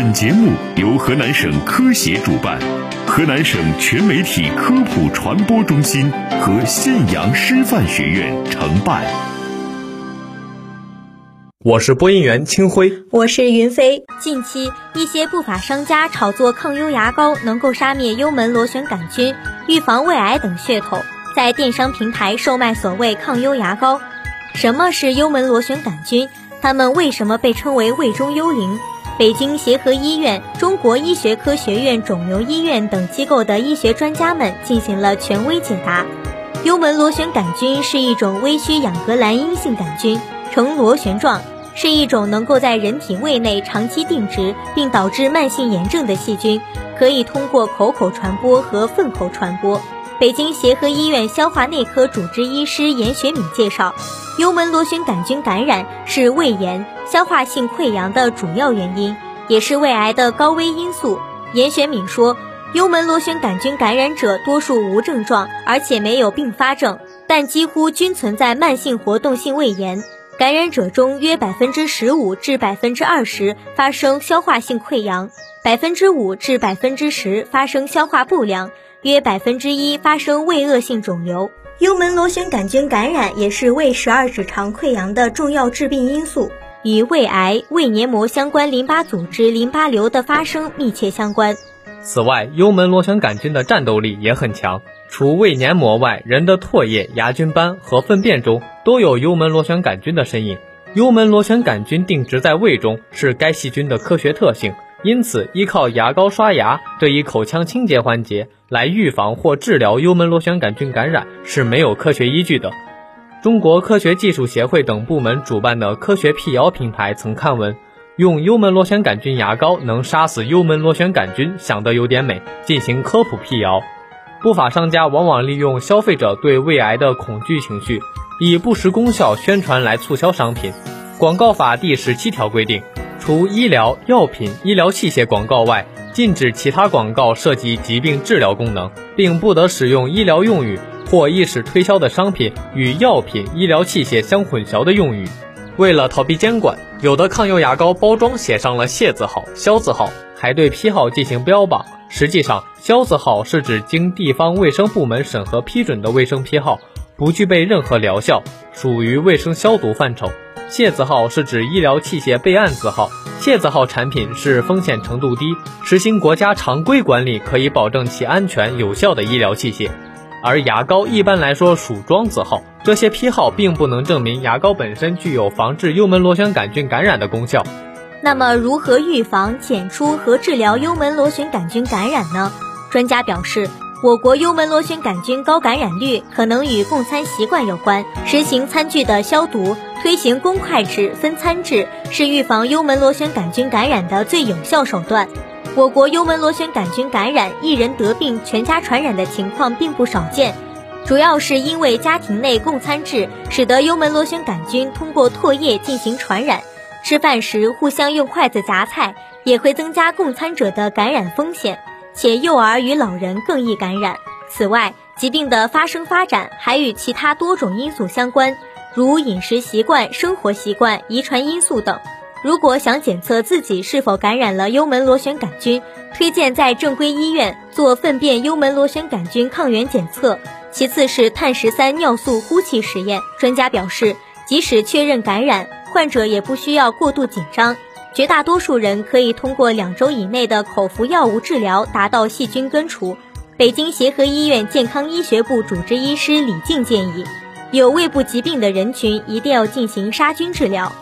本节目由河南省科协主办，河南省全媒体科普传播中心和信阳师范学院承办。我是播音员清辉，我是云飞。近期，一些不法商家炒作抗幽牙膏能够杀灭幽门螺旋杆菌、预防胃癌等噱头，在电商平台售卖所谓抗幽牙膏。什么是幽门螺旋杆菌？它们为什么被称为胃中幽灵？北京协和医院、中国医学科学院肿瘤医院等机构的医学专家们进行了权威解答。幽门螺旋杆菌是一种微需氧革兰阴性杆菌，呈螺旋状，是一种能够在人体胃内长期定植并导致慢性炎症的细菌，可以通过口口传播和粪口传播。北京协和医院消化内科主治医师严学敏介绍，幽门螺旋杆菌感染是胃炎、消化性溃疡的主要原因，也是胃癌的高危因素。严学敏说，幽门螺旋杆菌感染者多数无症状，而且没有并发症，但几乎均存在慢性活动性胃炎。感染者中约百分之十五至百分之二十发生消化性溃疡，百分之五至百分之十发生消化不良。约百分之一发生胃恶性肿瘤，幽门螺旋杆菌感染也是胃十二指肠溃疡的重要致病因素，与胃癌、胃黏膜相关淋巴组织淋巴瘤的发生密切相关。此外，幽门螺旋杆菌的战斗力也很强，除胃黏膜外，人的唾液、牙菌斑和粪便中都有幽门螺旋杆菌的身影。幽门螺旋杆菌定植在胃中是该细菌的科学特性。因此，依靠牙膏刷牙这一口腔清洁环节来预防或治疗幽门螺旋杆菌感染是没有科学依据的。中国科学技术协会等部门主办的科学辟谣平台曾刊文，用幽门螺旋杆菌牙膏能杀死幽门螺旋杆菌，想得有点美，进行科普辟谣。不法商家往往利用消费者对胃癌的恐惧情绪，以不实功效宣传来促销商品。广告法第十七条规定。除医疗药品、医疗器械广告外，禁止其他广告涉及疾病治疗功能，并不得使用医疗用语或意使推销的商品与药品、医疗器械相混淆的用语。为了逃避监管，有的抗忧牙膏包装写上了“谢”字号、“消”字号，还对批号进行标榜。实际上，“消”字号是指经地方卫生部门审核批准的卫生批号，不具备任何疗效，属于卫生消毒范畴。谢字号是指医疗器械备案字号，谢字号产品是风险程度低、实行国家常规管理可以保证其安全有效的医疗器械，而牙膏一般来说属庄字号。这些批号并不能证明牙膏本身具有防治幽门螺旋杆菌感染的功效。那么，如何预防、检出和治疗幽门螺旋杆菌感染呢？专家表示。我国幽门螺旋杆菌高感染率可能与供餐习惯有关。实行餐具的消毒，推行公筷制、分餐制，是预防幽门螺旋杆菌感染的最有效手段。我国幽门螺旋杆菌感染，一人得病全家传染的情况并不少见，主要是因为家庭内共餐制，使得幽门螺旋杆菌通过唾液进行传染。吃饭时互相用筷子夹菜，也会增加供餐者的感染风险。且幼儿与老人更易感染。此外，疾病的发生发展还与其他多种因素相关，如饮食习惯、生活习惯、遗传因素等。如果想检测自己是否感染了幽门螺旋杆菌，推荐在正规医院做粪便幽门螺旋杆菌抗原检测。其次是碳十三尿素呼气实验。专家表示，即使确认感染，患者也不需要过度紧张。绝大多数人可以通过两周以内的口服药物治疗达到细菌根除。北京协和医院健康医学部主治医师李静建议，有胃部疾病的人群一定要进行杀菌治疗。